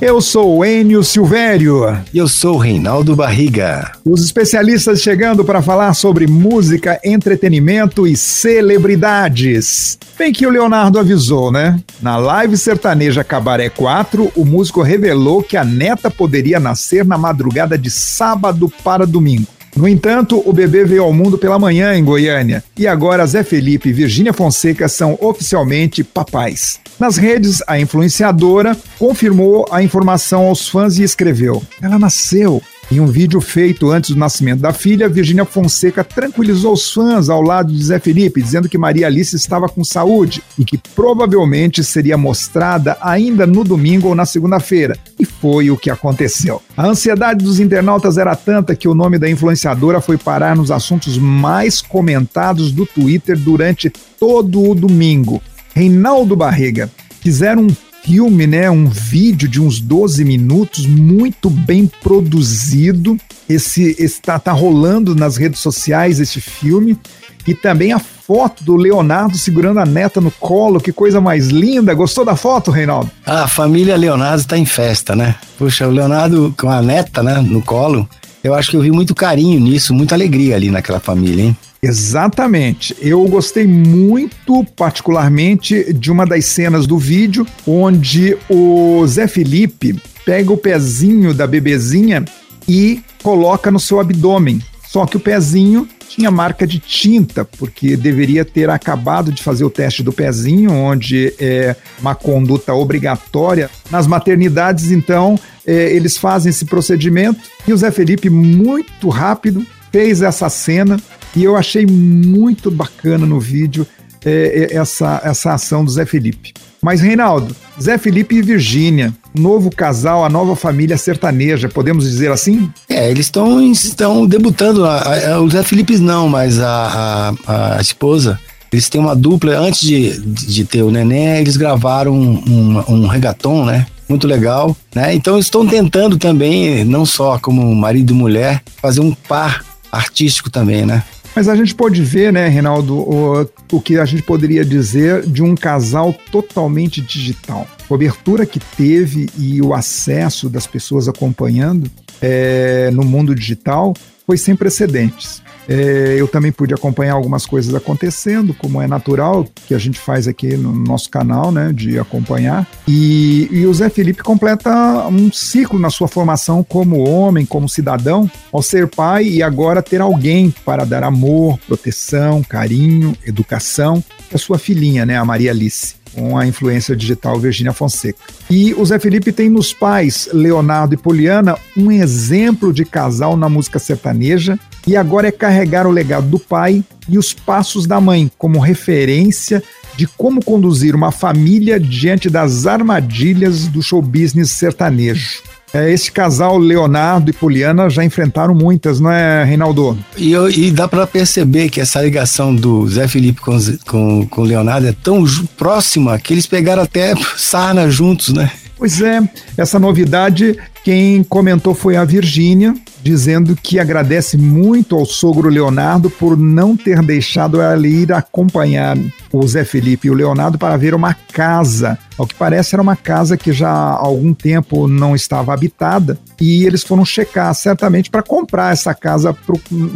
Eu sou o Enio Silvério. E eu sou o Reinaldo Barriga. Os especialistas chegando para falar sobre música, entretenimento e celebridades. Bem que o Leonardo avisou, né? Na live sertaneja Cabaré 4, o músico revelou que a neta poderia nascer na madrugada de sábado para domingo. No entanto, o bebê veio ao mundo pela manhã em Goiânia e agora Zé Felipe e Virgínia Fonseca são oficialmente papais. Nas redes, a influenciadora confirmou a informação aos fãs e escreveu: Ela nasceu. Em um vídeo feito antes do nascimento da filha, Virgínia Fonseca tranquilizou os fãs ao lado de Zé Felipe, dizendo que Maria Alice estava com saúde e que provavelmente seria mostrada ainda no domingo ou na segunda-feira. E foi o que aconteceu. A ansiedade dos internautas era tanta que o nome da influenciadora foi parar nos assuntos mais comentados do Twitter durante todo o domingo. Reinaldo Barriga. Fizeram um filme, né, um vídeo de uns 12 minutos, muito bem produzido. Esse está tá rolando nas redes sociais esse filme e também a foto do Leonardo segurando a neta no colo, que coisa mais linda. Gostou da foto, Reinaldo? A família Leonardo está em festa, né? Puxa, o Leonardo com a neta, né, no colo. Eu acho que eu vi muito carinho nisso, muita alegria ali naquela família, hein? Exatamente. Eu gostei muito, particularmente, de uma das cenas do vídeo onde o Zé Felipe pega o pezinho da bebezinha e coloca no seu abdômen. Só que o pezinho tinha marca de tinta, porque deveria ter acabado de fazer o teste do pezinho, onde é uma conduta obrigatória. Nas maternidades, então, é, eles fazem esse procedimento e o Zé Felipe, muito rápido, fez essa cena e eu achei muito bacana no vídeo é, é, essa, essa ação do Zé Felipe. Mas, Reinaldo, Zé Felipe e Virgínia, novo casal, a nova família sertaneja, podemos dizer assim? É, eles estão estão debutando. A, a, o Zé Felipe não, mas a, a, a, esposa. Eles têm uma dupla. Antes de, de ter o neném, eles gravaram um, um, um regaton, né? Muito legal, né? Então estão tentando também, não só como marido e mulher, fazer um par artístico também, né? Mas a gente pode ver, né, Reinaldo, o, o que a gente poderia dizer de um casal totalmente digital. A cobertura que teve e o acesso das pessoas acompanhando é, no mundo digital foi sem precedentes. É, eu também pude acompanhar algumas coisas acontecendo, como é natural que a gente faz aqui no nosso canal, né, de acompanhar. E, e o Zé Felipe completa um ciclo na sua formação como homem, como cidadão, ao ser pai e agora ter alguém para dar amor, proteção, carinho, educação a sua filhinha, né, a Maria Alice com a influência digital Virginia Fonseca. E o Zé Felipe tem nos pais, Leonardo e Poliana, um exemplo de casal na música sertaneja e agora é carregar o legado do pai e os passos da mãe como referência de como conduzir uma família diante das armadilhas do show business sertanejo. É, esse casal, Leonardo e Poliana, já enfrentaram muitas, não é, Reinaldo? E, e dá para perceber que essa ligação do Zé Felipe com, com, com Leonardo é tão próxima que eles pegaram até sarna juntos, né? Pois é, essa novidade, quem comentou foi a Virgínia, dizendo que agradece muito ao sogro Leonardo por não ter deixado ela ir acompanhar o Zé Felipe e o Leonardo para ver uma casa. Ao que parece, era uma casa que já há algum tempo não estava habitada e eles foram checar, certamente, para comprar essa casa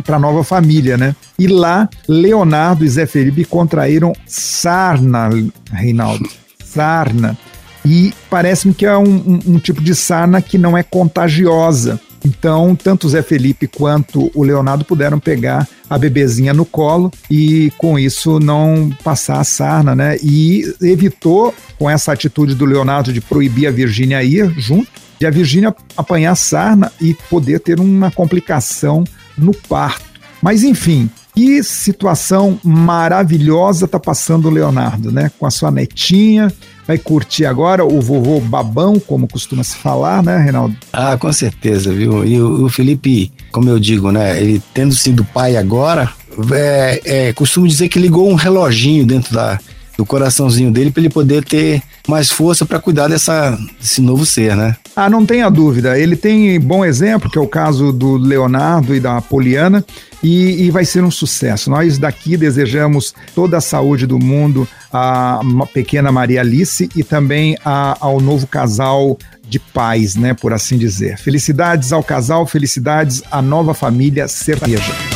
para a nova família, né? E lá, Leonardo e Zé Felipe contraíram sarna, Reinaldo. Sarna e parece-me que é um, um, um tipo de sarna que não é contagiosa. Então, tanto o Zé Felipe quanto o Leonardo puderam pegar a bebezinha no colo e com isso não passar a sarna, né? E evitou, com essa atitude do Leonardo de proibir a Virgínia ir junto, de a Virgínia apanhar sarna e poder ter uma complicação no parto. Mas enfim, que situação maravilhosa tá passando o Leonardo, né? Com a sua netinha, vai curtir agora o vovô babão, como costuma se falar, né, Reinaldo? Ah, com certeza, viu? E o, o Felipe, como eu digo, né, ele tendo sido pai agora, é, é, costumo dizer que ligou um reloginho dentro da, do coraçãozinho dele para ele poder ter mais força para cuidar dessa, desse novo ser, né? Ah, não tenha dúvida. Ele tem bom exemplo, que é o caso do Leonardo e da Poliana. e, e vai ser um sucesso. Nós daqui desejamos toda a saúde do mundo à pequena Maria Alice e também ao novo casal de paz, né, por assim dizer. Felicidades ao casal, felicidades à nova família sertaneja.